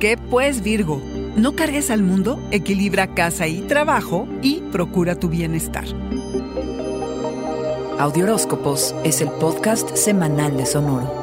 ¿Qué pues, Virgo? No cargues al mundo, equilibra casa y trabajo y procura tu bienestar. Audioróscopos es el podcast semanal de Sonoro.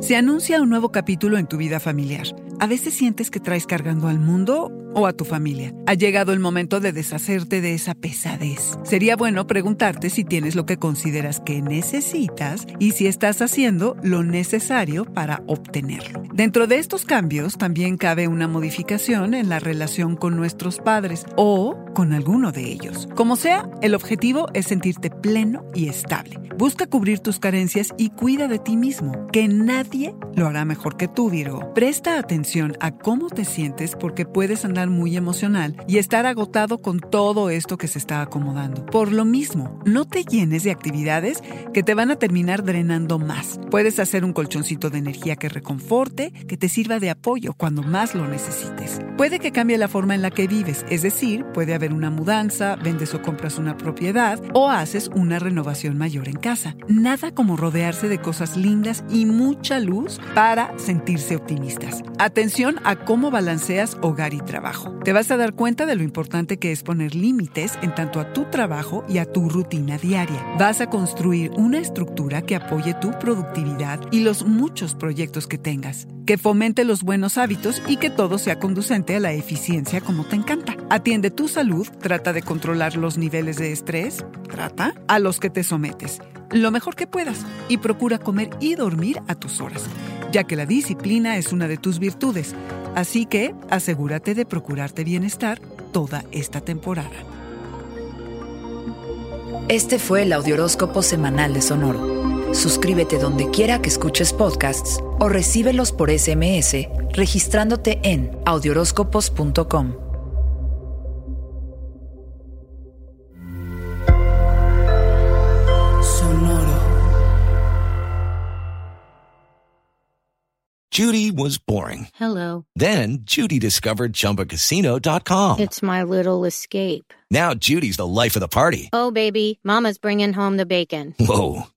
Se anuncia un nuevo capítulo en tu vida familiar. A veces sientes que traes cargando al mundo o a tu familia. Ha llegado el momento de deshacerte de esa pesadez. Sería bueno preguntarte si tienes lo que consideras que necesitas y si estás haciendo lo necesario para obtenerlo. Dentro de estos cambios también cabe una modificación en la relación con nuestros padres o con alguno de ellos. Como sea, el objetivo es sentirte pleno y estable. Busca cubrir tus carencias y cuida de ti mismo, que nadie lo hará mejor que tú, Virgo. Presta atención a cómo te sientes porque puedes andar muy emocional y estar agotado con todo esto que se está acomodando. Por lo mismo, no te llenes de actividades que te van a terminar drenando más. Puedes hacer un colchoncito de energía que reconforte, que te sirva de apoyo cuando más lo necesites. Puede que cambie la forma en la que vives, es decir, puede haber una mudanza, vendes o compras una propiedad o haces una renovación mayor en casa. Nada como rodearse de cosas lindas y mucha luz para sentirse optimistas. Atención a cómo balanceas hogar y trabajo. Te vas a dar cuenta de lo importante que es poner límites en tanto a tu trabajo y a tu rutina diaria. Vas a construir una estructura que apoye tu productividad y los muchos proyectos que tengas, que fomente los buenos hábitos y que todo sea conducente a la eficiencia como te encanta. Atiende tu salud, trata de controlar los niveles de estrés, trata a los que te sometes lo mejor que puedas y procura comer y dormir a tus horas, ya que la disciplina es una de tus virtudes. Así que asegúrate de procurarte bienestar toda esta temporada. Este fue el Audioróscopo Semanal de Sonoro. Suscríbete donde quiera que escuches podcasts o recíbelos por SMS registrándote en audioróscopos.com. Judy was boring. Hello. Then Judy discovered ChumbaCasino.com. It's my little escape. Now Judy's the life of the party. Oh, baby, Mama's bringing home the bacon. Whoa,